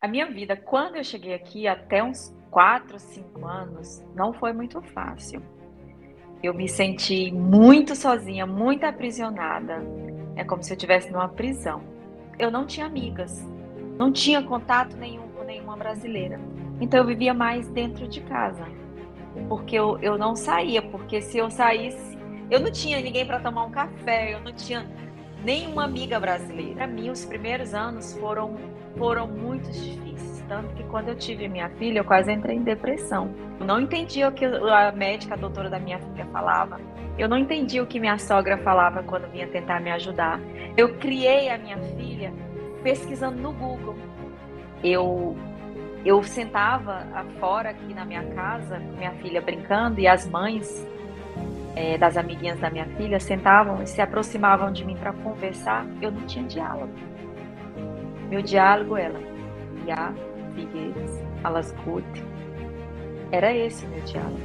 A minha vida, quando eu cheguei aqui, até uns 4, 5 anos, não foi muito fácil. Eu me senti muito sozinha, muito aprisionada. É como se eu estivesse numa prisão. Eu não tinha amigas, não tinha contato nenhum com nenhuma brasileira. Então eu vivia mais dentro de casa. Porque eu, eu não saía, porque se eu saísse, eu não tinha ninguém para tomar um café, eu não tinha nenhuma amiga brasileira. Para mim, os primeiros anos foram, foram muito difíceis. Tanto que quando eu tive minha filha, eu quase entrei em depressão. Eu não entendia o que a médica, a doutora da minha filha falava. Eu não entendia o que minha sogra falava quando vinha tentar me ajudar. Eu criei a minha filha pesquisando no Google. Eu eu sentava fora aqui na minha casa com minha filha brincando e as mães é, das amiguinhas da minha filha sentavam e se aproximavam de mim para conversar, eu não tinha diálogo. Meu diálogo era Ja, wie geht's? Era esse o meu diálogo.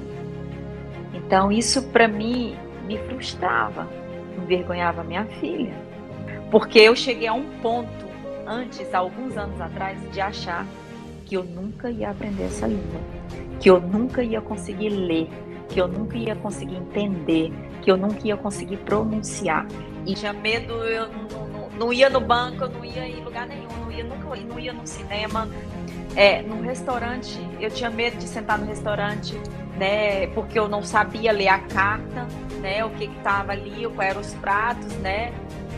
Então isso para mim me frustrava, envergonhava minha filha, porque eu cheguei a um ponto antes, alguns anos atrás, de achar que eu nunca ia aprender essa língua, que eu nunca ia conseguir ler, que eu nunca ia conseguir entender, que eu nunca ia conseguir pronunciar. E tinha medo, eu não, não, ia no banco, não ia em lugar nenhum, não ia, nunca, não ia no cinema. É, no restaurante, eu tinha medo de sentar no restaurante, né? Porque eu não sabia ler a carta, né? O que estava ali, quais eram os pratos, né?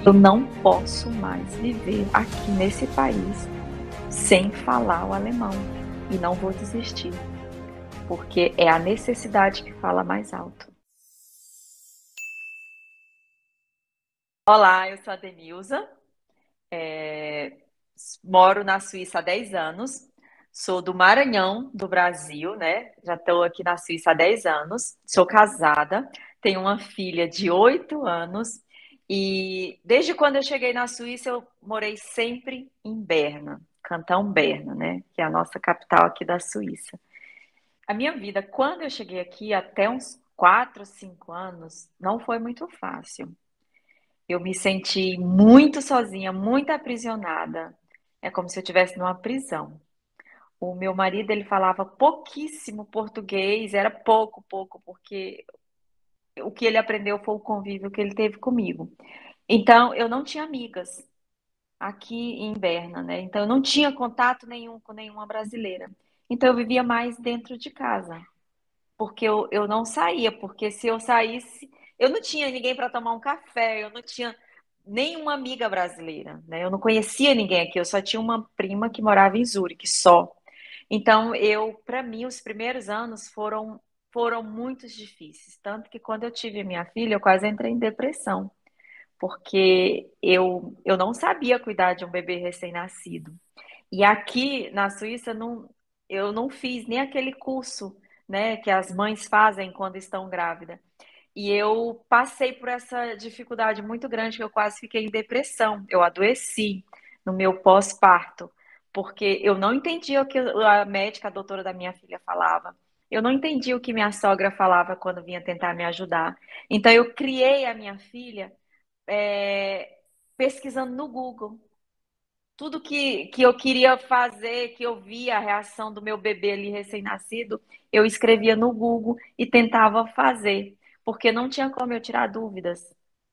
Eu não posso mais viver aqui nesse país sem falar o alemão e não vou desistir porque é a necessidade que fala mais alto. Olá, eu sou a Denilza, é, moro na Suíça há 10 anos, sou do Maranhão, do Brasil, né? Já estou aqui na Suíça há 10 anos, sou casada, tenho uma filha de 8 anos e desde quando eu cheguei na Suíça eu morei sempre em Berna, Cantão Berna, né? Que é a nossa capital aqui da Suíça. A minha vida, quando eu cheguei aqui, até uns 4, 5 anos, não foi muito fácil. Eu me senti muito sozinha, muito aprisionada. É como se eu estivesse numa prisão. O meu marido, ele falava pouquíssimo português, era pouco, pouco, porque o que ele aprendeu foi o convívio que ele teve comigo. Então, eu não tinha amigas aqui em Berna, né? Então, eu não tinha contato nenhum com nenhuma brasileira. Então eu vivia mais dentro de casa, porque eu, eu não saía, porque se eu saísse, eu não tinha ninguém para tomar um café, eu não tinha nenhuma amiga brasileira, né? Eu não conhecia ninguém aqui, eu só tinha uma prima que morava em Zurique, só. Então eu, para mim, os primeiros anos foram foram muito difíceis, tanto que quando eu tive minha filha, eu quase entrei em depressão, porque eu eu não sabia cuidar de um bebê recém-nascido. E aqui na Suíça não, eu não fiz nem aquele curso, né, que as mães fazem quando estão grávidas. E eu passei por essa dificuldade muito grande que eu quase fiquei em depressão. Eu adoeci no meu pós-parto, porque eu não entendia o que a médica, a doutora da minha filha falava. Eu não entendia o que minha sogra falava quando vinha tentar me ajudar. Então eu criei a minha filha é, pesquisando no Google tudo que, que eu queria fazer, que eu via a reação do meu bebê ali recém-nascido, eu escrevia no Google e tentava fazer, porque não tinha como eu tirar dúvidas,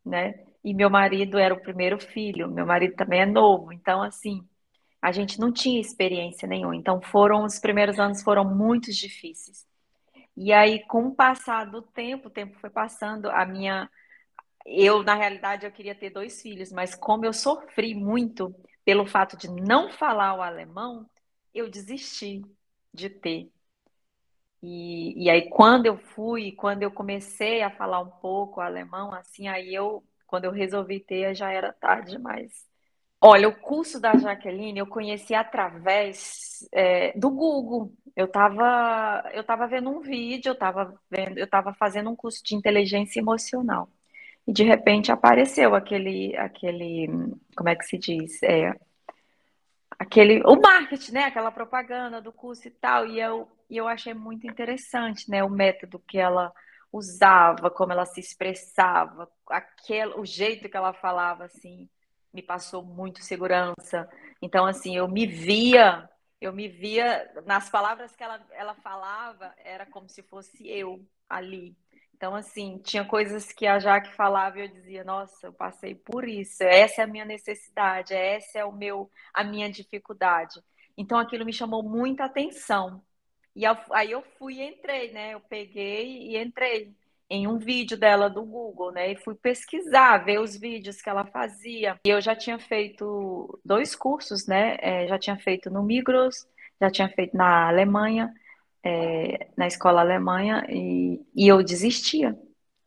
né? E meu marido era o primeiro filho, meu marido também é novo, então assim, a gente não tinha experiência nenhuma. Então foram os primeiros anos foram muito difíceis. E aí, com o passar do tempo, o tempo foi passando, a minha eu na realidade eu queria ter dois filhos, mas como eu sofri muito, pelo fato de não falar o alemão, eu desisti de ter. E, e aí, quando eu fui, quando eu comecei a falar um pouco alemão, assim, aí eu, quando eu resolvi ter, já era tarde demais. Olha, o curso da Jaqueline eu conheci através é, do Google. Eu estava eu tava vendo um vídeo, eu estava vendo, eu estava fazendo um curso de inteligência emocional e de repente apareceu aquele, aquele, como é que se diz? É, aquele, o marketing, né? Aquela propaganda do curso e tal, e eu, e eu achei muito interessante, né? O método que ela usava, como ela se expressava, aquele, o jeito que ela falava, assim, me passou muito segurança. Então, assim, eu me via Eu me via, nas palavras que ela, ela falava, era como se fosse eu ali. Então, assim, tinha coisas que a Jaque falava e eu dizia, nossa, eu passei por isso, essa é a minha necessidade, essa é o meu, a minha dificuldade. Então, aquilo me chamou muita atenção. E aí eu fui e entrei, né? Eu peguei e entrei em um vídeo dela do Google, né? E fui pesquisar, ver os vídeos que ela fazia. E eu já tinha feito dois cursos, né? É, já tinha feito no Migros, já tinha feito na Alemanha, é, na escola Alemanha, e, e, eu desistia,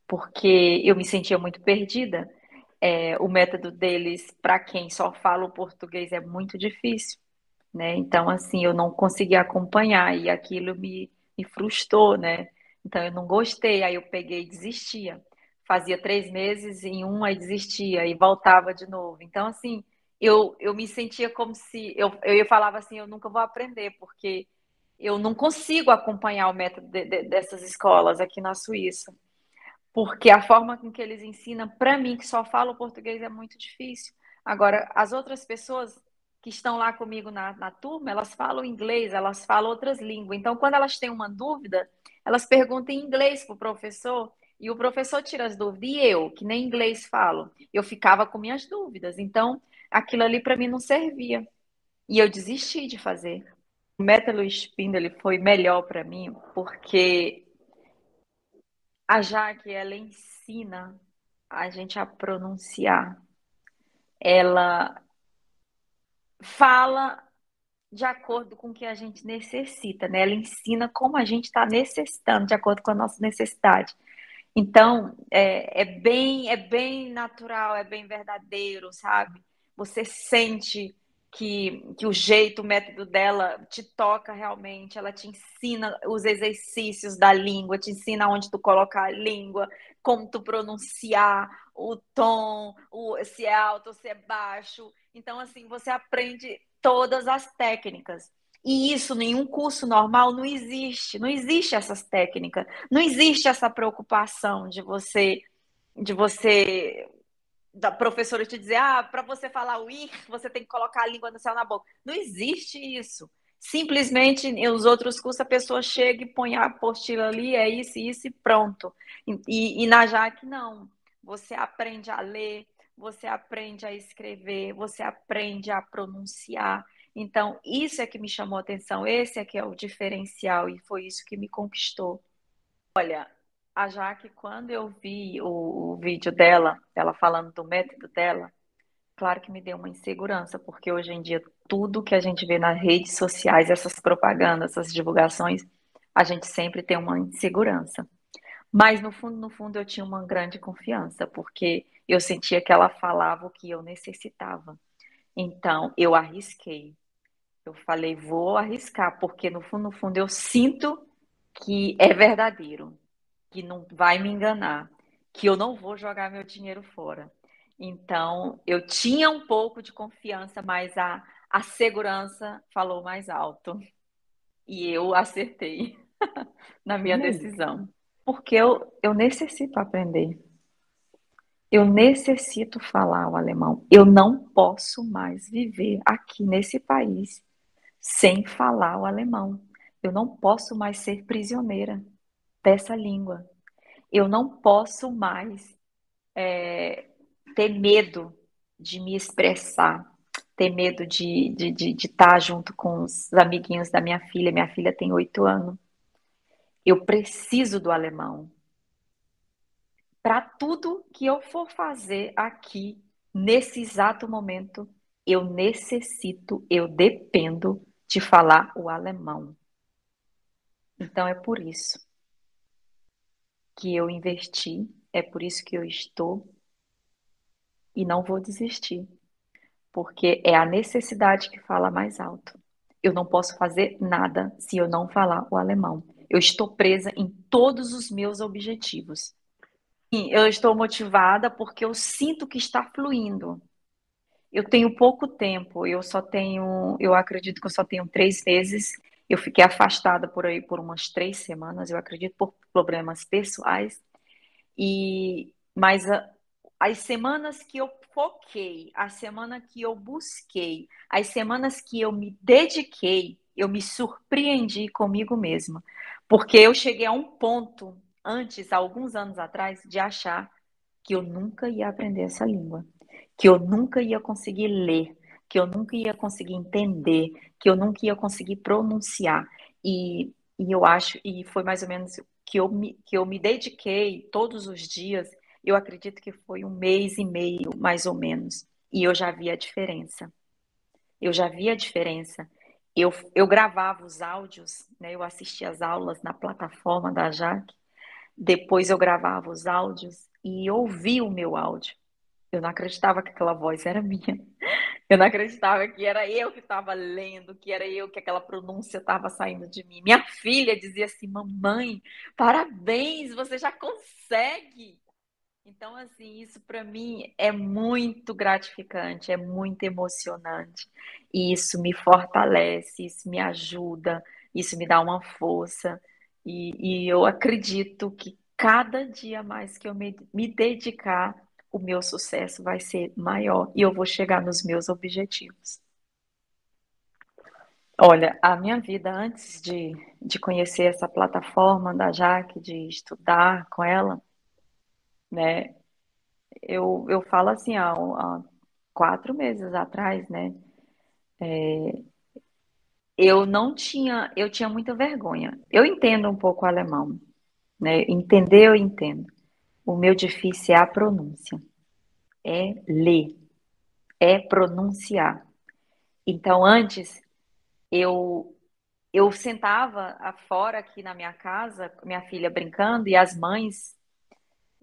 porque eu me sentia muito perdida. É, o método deles, para quem só fala o português, é muito difícil, né? Então, assim, eu não conseguia acompanhar e aquilo me, me frustrou, né? Então eu não gostei, aí eu peguei e desistia. Fazia três meses em um, aí desistia e voltava de novo. Então, assim, eu, eu me sentia como se. Eu, eu falava assim: eu nunca vou aprender, porque eu não consigo acompanhar o método de, de, dessas escolas aqui na Suíça. Porque a forma com que eles ensinam, para mim, que só falo português, é muito difícil. Agora, as outras pessoas que estão lá comigo na, na turma, elas falam inglês, elas falam outras línguas. Então, quando elas têm uma dúvida, elas perguntam em inglês para o professor e o professor tira as dúvidas. E eu, que nem inglês falo, eu ficava com minhas dúvidas. Então, aquilo ali para mim não servia. E eu desisti de fazer. Método Spindle foi melhor para mim porque a Jaque, ela ensina a gente a pronunciar. Ela fala de acordo com o que a gente necessita, né? Ela ensina como a gente está necessitando, de acordo com a nossa necessidade. Então, é, é, bem, é bem natural, é bem verdadeiro, sabe? Você sente que, que o jeito, o método dela te toca realmente, ela te ensina os exercícios da língua, te ensina onde tu colocar a língua, como tu pronunciar o tom, o, se é alto ou se é baixo. Então, assim, você aprende todas as técnicas. E isso, nenhum curso normal não existe. Não existe essas técnicas. Não existe essa preocupação de você, de você, da professora te dizer, ah, para você falar o ir, você tem que colocar a língua no céu na boca. Não existe isso. Simplesmente, em os outros cursos, a pessoa chega e põe a apostila ali, é isso, isso e pronto. E, e na JAC, não. Você aprende a ler, você aprende a escrever, você aprende a pronunciar. Então, isso é que me chamou a atenção, esse é que é o diferencial e foi isso que me conquistou. Olha, a Jaque, quando eu vi o, o vídeo dela, ela falando do método dela, claro que me deu uma insegurança, porque hoje em dia tudo que a gente vê nas redes sociais, essas propagandas, essas divulgações, a gente sempre tem uma insegurança. Mas no fundo, no fundo, eu tinha uma grande confiança, porque eu sentia que ela falava o que eu necessitava. Então, eu arrisquei. Eu falei, vou arriscar, porque no fundo, no fundo, eu sinto que é verdadeiro, que não vai me enganar, que eu não vou jogar meu dinheiro fora. Então, eu tinha um pouco de confiança, mas a, a segurança falou mais alto. E eu acertei na minha decisão. Porque eu, eu necessito aprender. Eu necessito falar o alemão. Eu não posso mais viver aqui nesse país sem falar o alemão. Eu não posso mais ser prisioneira dessa língua. Eu não posso mais é, ter medo de me expressar, ter medo de, de, de, de estar junto com os amiguinhos da minha filha. Minha filha tem oito anos. Eu preciso do alemão. Para tudo que eu for fazer aqui, nesse exato momento, eu necessito, eu dependo de falar o alemão. Então é por isso que eu investi, é por isso que eu estou e não vou desistir, porque é a necessidade que fala mais alto. Eu não posso fazer nada se eu não falar o alemão. Eu estou presa em todos os meus objetivos. Eu estou motivada porque eu sinto que está fluindo. Eu tenho pouco tempo, eu só tenho, eu acredito que eu só tenho três meses. Eu fiquei afastada por aí por umas três semanas, eu acredito por problemas pessoais. E mas a, as semanas que eu foquei, a semana que eu busquei, as semanas que eu me dediquei, eu me surpreendi comigo mesma, porque eu cheguei a um ponto antes, alguns anos atrás, de achar que eu nunca ia aprender essa língua, que eu nunca ia conseguir ler, que eu nunca ia conseguir entender, que eu nunca ia conseguir pronunciar. E, e eu acho, e foi mais ou menos que eu, me, que eu me dediquei todos os dias, eu acredito que foi um mês e meio, mais ou menos, e eu já vi a diferença. Eu já vi a diferença. Eu, eu gravava os áudios, né? eu assistia as aulas na plataforma da Jaque, depois eu gravava os áudios e ouvia o meu áudio. Eu não acreditava que aquela voz era minha. Eu não acreditava que era eu que estava lendo, que era eu que aquela pronúncia estava saindo de mim. Minha filha dizia assim: Mamãe, parabéns, você já consegue. Então, assim, isso para mim é muito gratificante, é muito emocionante. E isso me fortalece, isso me ajuda, isso me dá uma força. E, e eu acredito que cada dia mais que eu me, me dedicar, o meu sucesso vai ser maior e eu vou chegar nos meus objetivos. Olha, a minha vida antes de, de conhecer essa plataforma da Jaque, de estudar com ela, né? Eu, eu falo assim, há, há quatro meses atrás, né? É, eu não tinha, eu tinha muita vergonha. Eu entendo um pouco alemão, né? Entender, eu entendo. O meu difícil é a pronúncia. É ler. É pronunciar. Então, antes, eu eu sentava fora aqui na minha casa, minha filha brincando, e as mães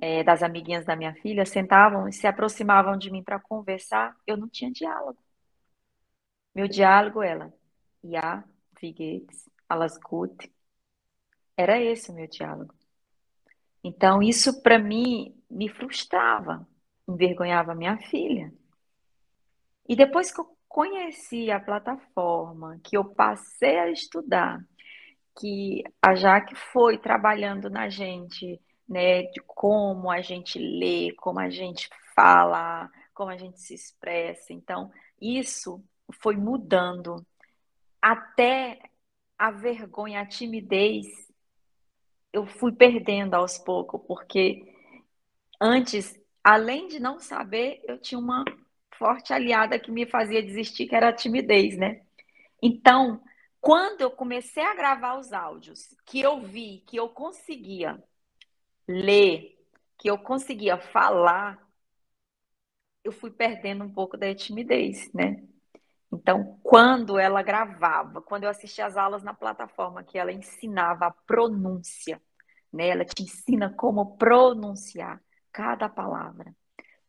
é, das amiguinhas da minha filha sentavam e se aproximavam de mim para conversar. Eu não tinha diálogo. Meu diálogo era, ja, wie geht's, gut. Era esse o meu diálogo. Então, isso para mim me frustrava, envergonhava minha filha. E depois que eu conheci a plataforma, que eu passei a estudar, que a Jaque foi trabalhando na gente, né, de como a gente lê, como a gente fala, como a gente se expressa. Então, isso foi mudando até a vergonha, a timidez eu fui perdendo aos poucos, porque antes, além de não saber, eu tinha uma forte aliada que me fazia desistir, que era a timidez, né? Então, quando eu comecei a gravar os áudios, que eu vi que eu conseguia ler, que eu conseguia falar, eu fui perdendo um pouco da timidez, né? Então, quando ela gravava, quando eu assistia as aulas na plataforma que ela ensinava a pronúncia, né? Ela te ensina como pronunciar cada palavra,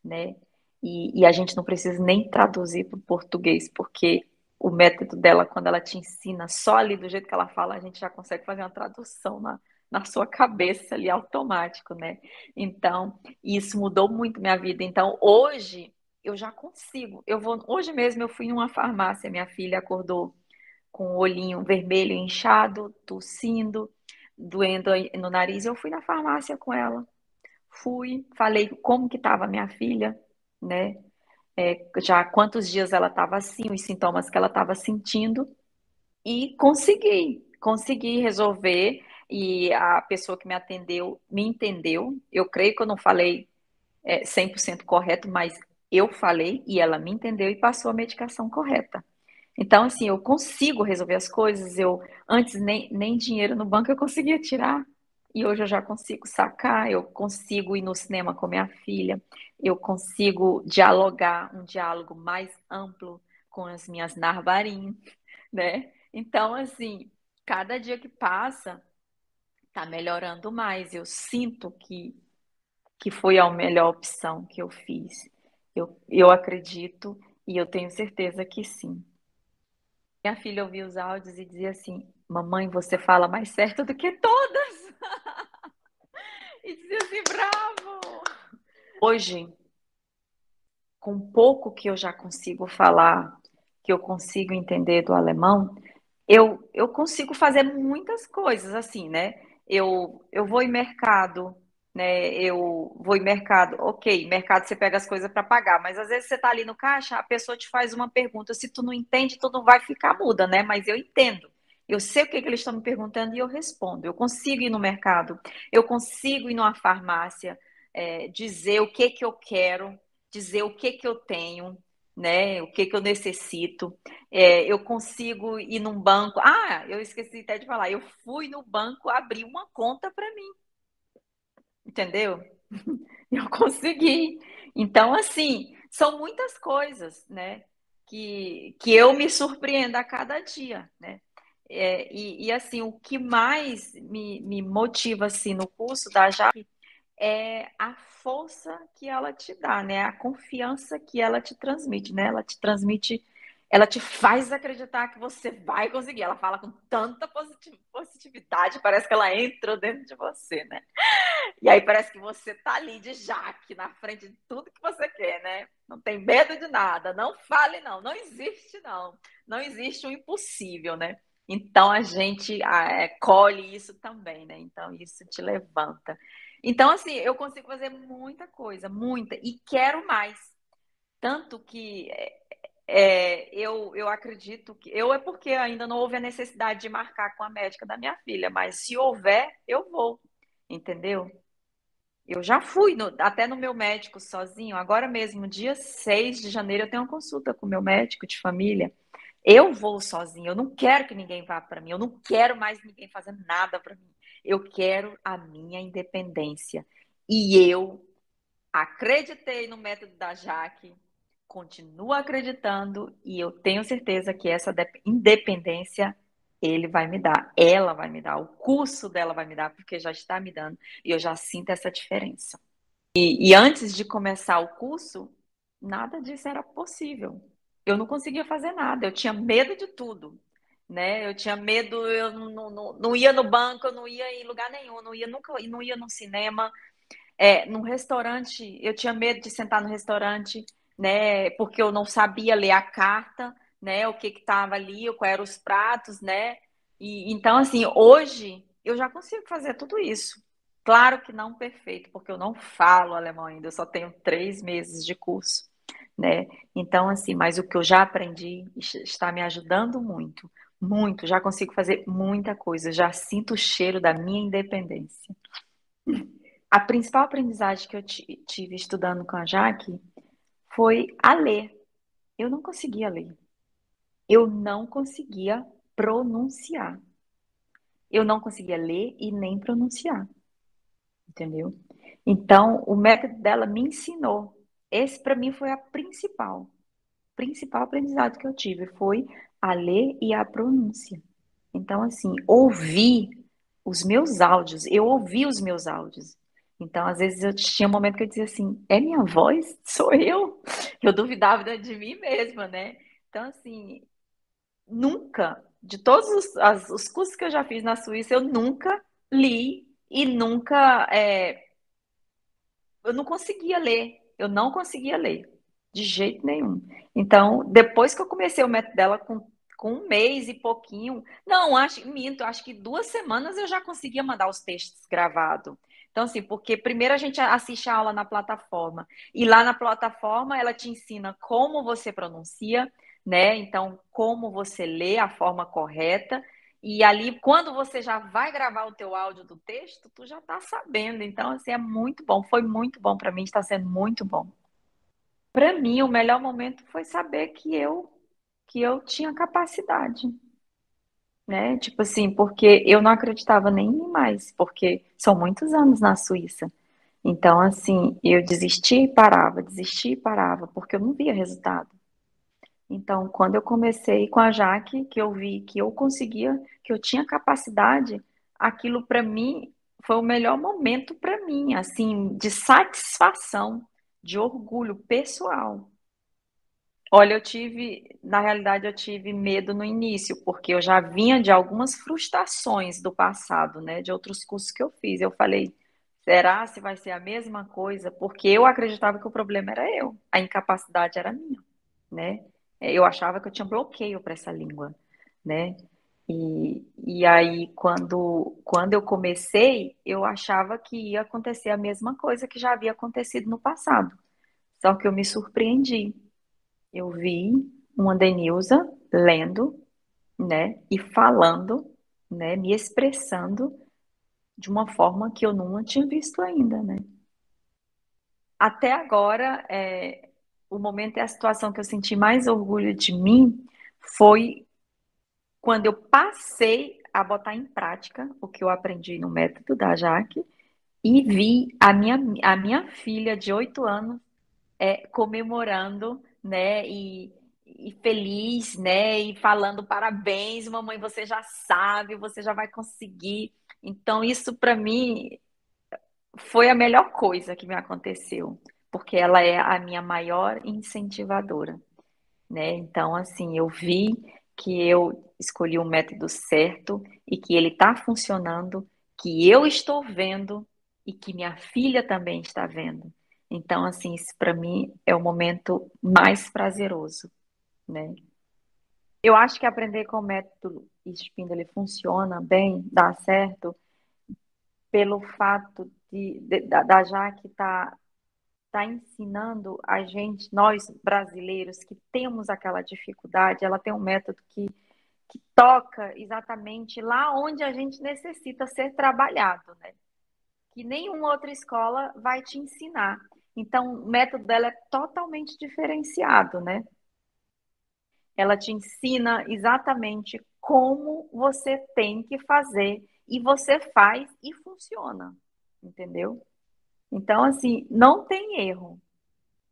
né? E, e a gente não precisa nem traduzir para o português, porque o método dela, quando ela te ensina só ali do jeito que ela fala, a gente já consegue fazer uma tradução na, na sua cabeça ali automático, né? Então, isso mudou muito minha vida. Então, hoje eu já consigo. Eu vou, hoje mesmo eu fui numa farmácia, minha filha acordou com o olhinho vermelho inchado, tossindo, doendo no nariz. Eu fui na farmácia com ela. Fui, falei como que estava minha filha, né? É, já quantos dias ela estava assim, os sintomas que ela estava sentindo, e consegui, consegui resolver. E a pessoa que me atendeu me entendeu. Eu creio que eu não falei é, 100% correto, mas eu falei e ela me entendeu e passou a medicação correta. Então, assim, eu consigo resolver as coisas. Eu antes nem, nem dinheiro no banco eu conseguia tirar. E hoje eu já consigo sacar, eu consigo ir no cinema com minha filha, eu consigo dialogar um diálogo mais amplo com as minhas narvarim, né? Então, assim, cada dia que passa, tá melhorando mais. Eu sinto que, que foi a melhor opção que eu fiz. Eu, eu acredito e eu tenho certeza que sim. Minha filha ouvia os áudios e dizia assim: Mamãe, você fala mais certo do que todas. e dizia assim: Bravo! Hoje, com pouco que eu já consigo falar, que eu consigo entender do alemão, eu, eu consigo fazer muitas coisas assim, né? Eu, eu vou em mercado, né? Eu vou em mercado, ok, mercado você pega as coisas para pagar, mas às vezes você está ali no caixa, a pessoa te faz uma pergunta, se tu não entende, tu não vai ficar muda, né? Mas eu entendo. Eu sei o que, que eles estão me perguntando e eu respondo. Eu consigo ir no mercado, eu consigo ir numa farmácia, é, dizer o que, que eu quero, dizer o que, que eu tenho, né? O que, que eu necessito. É, eu consigo ir num banco. Ah, eu esqueci até de falar. Eu fui no banco abrir uma conta para mim. Entendeu? Eu consegui. Então, assim, são muitas coisas, né? Que, que eu me surpreendo a cada dia, né? É, e, e, assim, o que mais me, me motiva assim no curso da Jaque é a força que ela te dá, né? A confiança que ela te transmite, né? Ela te transmite, ela te faz acreditar que você vai conseguir. Ela fala com tanta positividade, parece que ela entrou dentro de você, né? E aí parece que você tá ali de jaque, na frente de tudo que você quer, né? Não tem medo de nada, não fale não, não existe não. Não existe o um impossível, né? Então a gente é, colhe isso também, né? Então isso te levanta. Então, assim, eu consigo fazer muita coisa, muita, e quero mais. Tanto que é, eu, eu acredito que. Eu é porque ainda não houve a necessidade de marcar com a médica da minha filha, mas se houver, eu vou, entendeu? Eu já fui no, até no meu médico sozinho. Agora mesmo, dia 6 de janeiro, eu tenho uma consulta com o meu médico de família. Eu vou sozinho, eu não quero que ninguém vá para mim, eu não quero mais ninguém fazendo nada para mim. Eu quero a minha independência. E eu acreditei no método da Jaque, continuo acreditando e eu tenho certeza que essa independência ele vai me dar, ela vai me dar, o curso dela vai me dar, porque já está me dando e eu já sinto essa diferença. E, e antes de começar o curso, nada disso era possível eu não conseguia fazer nada, eu tinha medo de tudo, né? Eu tinha medo, eu não, não, não ia no banco, eu não ia em lugar nenhum, não ia nunca, não ia no cinema, é, num restaurante, eu tinha medo de sentar no restaurante, né? Porque eu não sabia ler a carta, né? O que estava ali, quais eram os pratos, né? E então assim, hoje eu já consigo fazer tudo isso. Claro que não perfeito, porque eu não falo alemão ainda, eu só tenho três meses de curso né? Então, assim, mas o que eu já aprendi está me ajudando muito, muito. Já consigo fazer muita coisa, já sinto o cheiro da minha independência. A principal aprendizagem que eu tive estudando com a Jaque foi a ler. Eu não conseguia ler. Eu não conseguia pronunciar. Eu não conseguia ler e nem pronunciar. Entendeu? Então, o método dela me ensinou esse para mim foi a principal, principal aprendizado que eu tive foi a ler e a pronúncia. Então assim, ouvir os meus áudios, eu ouvi os meus áudios. Então, às vezes eu tinha um momento que eu dizia assim: é minha voz? Sou eu? Eu duvidava de mim mesma, né? Então, assim, nunca, de todos os, as, os cursos que eu já fiz na Suíça, eu nunca li e nunca. É, eu não conseguia ler. Eu não conseguia ler, de jeito nenhum. Então, depois que eu comecei o método dela com, com um mês e pouquinho, não, acho, minto, acho que duas semanas eu já conseguia mandar os textos gravados. Então, assim, porque primeiro a gente assiste a aula na plataforma, e lá na plataforma ela te ensina como você pronuncia, né? Então, como você lê a forma correta, e ali, quando você já vai gravar o teu áudio do texto, tu já tá sabendo. Então, assim, é muito bom. Foi muito bom para mim, está sendo muito bom. Para mim, o melhor momento foi saber que eu que eu tinha capacidade, né? Tipo assim, porque eu não acreditava nem mais, porque são muitos anos na Suíça. Então, assim, eu desistia e parava, desistia e parava, porque eu não via resultado. Então, quando eu comecei com a Jaque, que eu vi que eu conseguia, que eu tinha capacidade, aquilo para mim foi o melhor momento para mim, assim, de satisfação, de orgulho pessoal. Olha, eu tive, na realidade, eu tive medo no início, porque eu já vinha de algumas frustrações do passado, né, de outros cursos que eu fiz. Eu falei, será se vai ser a mesma coisa? Porque eu acreditava que o problema era eu, a incapacidade era minha, né? eu achava que eu tinha bloqueio para essa língua, né? E, e aí, quando, quando eu comecei, eu achava que ia acontecer a mesma coisa que já havia acontecido no passado. Só que eu me surpreendi. Eu vi uma Denilza lendo né? E falando, né? Me expressando de uma forma que eu não tinha visto ainda, né? Até agora, é, o momento e a situação que eu senti mais orgulho de mim foi quando eu passei a botar em prática o que eu aprendi no método da Jaque e vi a minha, a minha filha de oito anos é, comemorando, né? E, e feliz, né? E falando parabéns, mamãe, você já sabe, você já vai conseguir. Então, isso para mim foi a melhor coisa que me aconteceu, porque ela é a minha maior incentivadora, né? Então, assim, eu vi que eu escolhi o método certo e que ele está funcionando, que eu estou vendo e que minha filha também está vendo. Então, assim, isso para mim é o momento mais prazeroso, né? Eu acho que aprender com o método Spindle funciona bem, dá certo, pelo fato de, de da, da Jaque estar tá, tá ensinando a gente, nós brasileiros que temos aquela dificuldade, ela tem um método que, que toca exatamente lá onde a gente necessita ser trabalhado, né? Que nenhuma outra escola vai te ensinar. Então, o método dela é totalmente diferenciado, né? Ela te ensina exatamente como você tem que fazer e você faz e funciona, entendeu? Então, assim, não tem erro,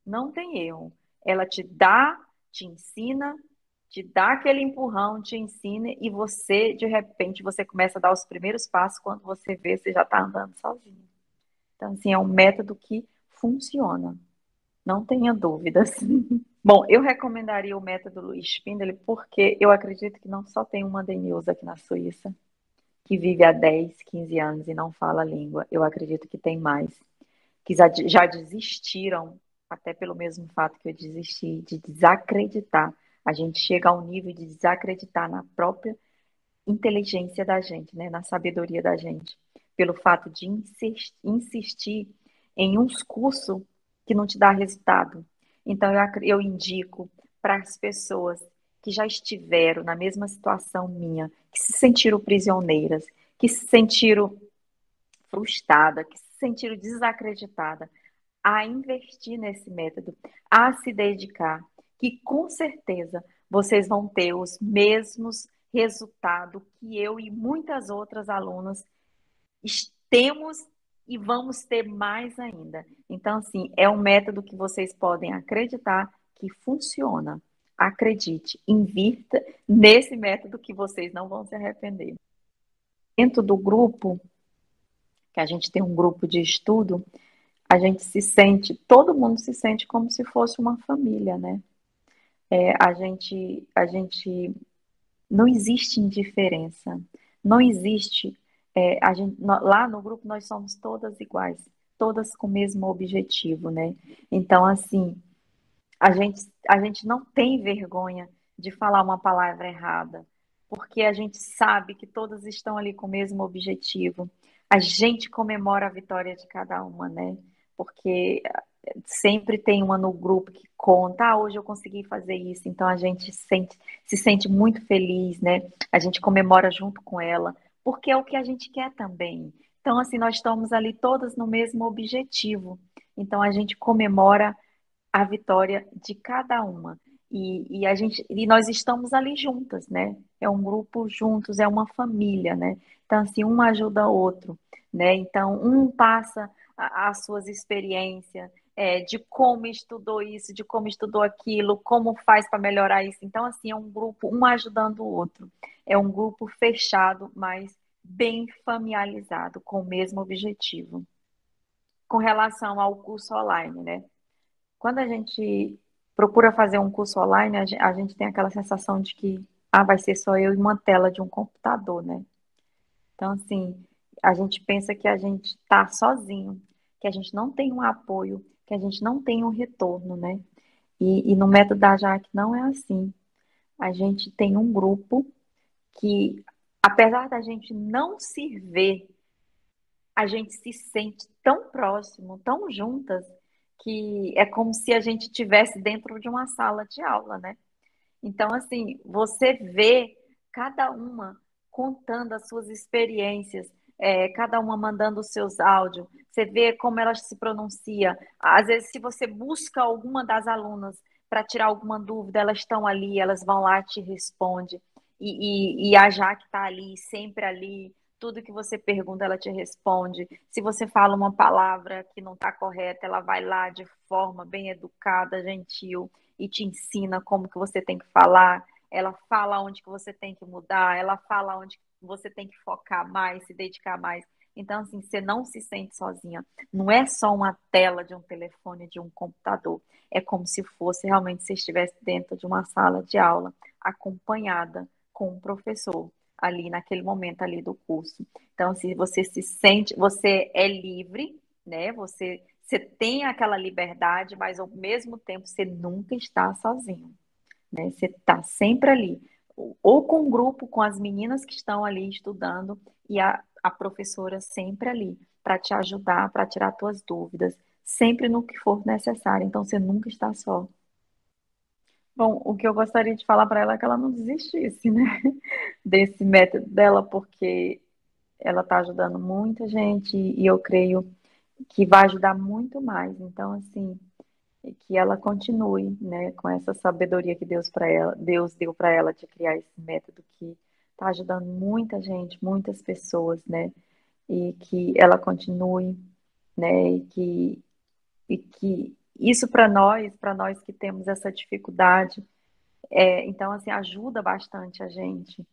não tem erro. Ela te dá, te ensina, te dá aquele empurrão, te ensina e você, de repente, você começa a dar os primeiros passos quando você vê, você já está andando sozinho. Então, assim, é um método que funciona. Não tenha dúvidas. Bom, eu recomendaria o método Luiz Spindler porque eu acredito que não só tem uma Denilza aqui na Suíça que vive há 10, 15 anos e não fala a língua. Eu acredito que tem mais que já desistiram, até pelo mesmo fato que eu desisti, de desacreditar. A gente chega ao nível de desacreditar na própria inteligência da gente, né? na sabedoria da gente, pelo fato de insistir em uns cursos que não te dá resultado. Então, eu, eu indico para as pessoas que já estiveram na mesma situação minha, que se sentiram prisioneiras, que se sentiram frustradas, que se sentiram desacreditadas, a investir nesse método, a se dedicar, que com certeza vocês vão ter os mesmos resultados que eu e muitas outras alunas temos e vamos ter mais ainda. Então, assim, é um método que vocês podem acreditar que funciona. Acredite, invirta nesse método que vocês não vão se arrepender. Dentro do grupo, que a gente tem um grupo de estudo, a gente se sente, todo mundo se sente como se fosse uma família, né? É, a gente, a gente não existe indiferença, não existe é, a gente, lá no grupo nós somos todas iguais, todas com o mesmo objetivo, né? Então, assim, a gente, a gente não tem vergonha de falar uma palavra errada, porque a gente sabe que todas estão ali com o mesmo objetivo. A gente comemora a vitória de cada uma, né? Porque eh, sempre tem uma no grupo que conta, ah, hoje eu consegui fazer isso, então a gente sente, se sente muito feliz, né? A gente comemora junto com ela porque é o que a gente quer também. Então, assim, nós estamos ali todas no mesmo objetivo. Então, a gente comemora a vitória de cada uma. E, e, a gente, e nós estamos ali juntas, né? É um grupo juntos, é uma família, né? Então, assim, um ajuda o outro, né? Então, um passa as suas experiências é, de como estudou isso, de como estudou aquilo, como faz para melhorar isso. Então, assim, é um grupo, um ajudando o outro é um grupo fechado, mas bem familiarizado com o mesmo objetivo. Com relação ao curso online, né? Quando a gente procura fazer um curso online, a gente tem aquela sensação de que ah, vai ser só eu e uma tela de um computador, né? Então, assim, a gente pensa que a gente está sozinho, que a gente não tem um apoio, que a gente não tem um retorno, né? E, e no método da Jaque não é assim. A gente tem um grupo que, apesar da gente não se ver, a gente se sente tão próximo, tão juntas, que é como se a gente estivesse dentro de uma sala de aula, né? Então, assim, você vê cada uma contando as suas experiências, é, cada uma mandando os seus áudios, você vê como ela se pronuncia. Às vezes, se você busca alguma das alunas para tirar alguma dúvida, elas estão ali, elas vão lá te responde. E, e, e a Jaque está ali, sempre ali, tudo que você pergunta, ela te responde. Se você fala uma palavra que não está correta, ela vai lá de forma bem educada, gentil e te ensina como que você tem que falar. Ela fala onde que você tem que mudar, ela fala onde você tem que focar mais, se dedicar mais. Então, assim, você não se sente sozinha. Não é só uma tela de um telefone, de um computador. É como se fosse realmente você estivesse dentro de uma sala de aula, acompanhada com um professor ali naquele momento ali do curso. Então, se assim, você se sente, você é livre, né? Você, você tem aquela liberdade, mas ao mesmo tempo você nunca está sozinho, né? Você está sempre ali, ou com um grupo, com as meninas que estão ali estudando e a, a professora sempre ali para te ajudar, para tirar tuas dúvidas, sempre no que for necessário. Então você nunca está só. Bom, o que eu gostaria de falar para ela é que ela não desistisse, né, desse método dela, porque ela está ajudando muita gente e eu creio que vai ajudar muito mais. Então, assim, que ela continue, né, com essa sabedoria que Deus para ela, Deus deu para ela de criar esse método que está ajudando muita gente, muitas pessoas, né? E que ela continue, né? E que, e que isso para nós, para nós que temos essa dificuldade, é, então assim ajuda bastante a gente.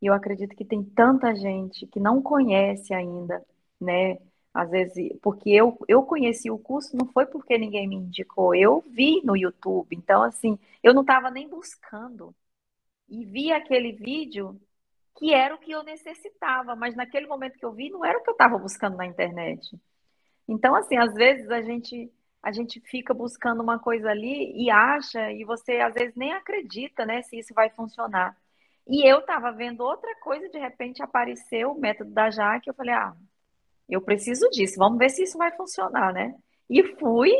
E eu acredito que tem tanta gente que não conhece ainda, né? Às vezes, porque eu, eu conheci o curso não foi porque ninguém me indicou, eu vi no YouTube. Então, assim, eu não estava nem buscando. E vi aquele vídeo que era o que eu necessitava, mas naquele momento que eu vi, não era o que eu estava buscando na internet. Então, assim, às vezes a gente a gente fica buscando uma coisa ali e acha, e você às vezes nem acredita, né, se isso vai funcionar. E eu estava vendo outra coisa, de repente apareceu o método da Jaque, eu falei, ah, eu preciso disso, vamos ver se isso vai funcionar, né? E fui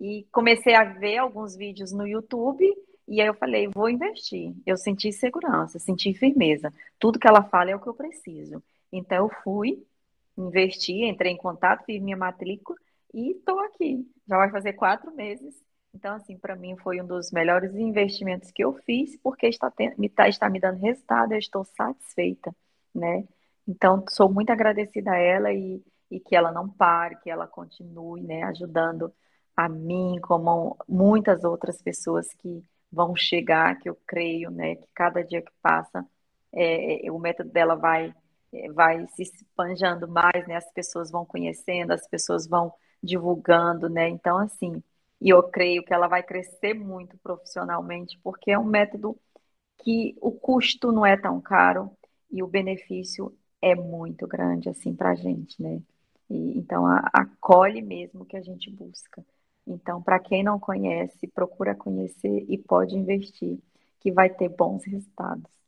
e comecei a ver alguns vídeos no YouTube e aí eu falei, vou investir. Eu senti segurança, senti firmeza. Tudo que ela fala é o que eu preciso. Então eu fui, investi, entrei em contato, fiz minha matrícula e estou aqui. Já vai fazer quatro meses. Então, assim, para mim foi um dos melhores investimentos que eu fiz, porque está, me, tá, está me dando resultado, eu estou satisfeita, né? Então, sou muito agradecida a ela e, e que ela não pare, que ela continue, né, ajudando a mim, como muitas outras pessoas que vão chegar, que eu creio, né, que cada dia que passa, é, é, o método dela vai, é, vai se espanjando mais, né, as pessoas vão conhecendo, as pessoas vão divulgando, né, então, assim, e eu creio que ela vai crescer muito profissionalmente, porque é um método que o custo não é tão caro e o benefício é muito grande, assim, para a gente, né, e, então, acolhe mesmo o que a gente busca. Então, para quem não conhece, procura conhecer e pode investir, que vai ter bons resultados.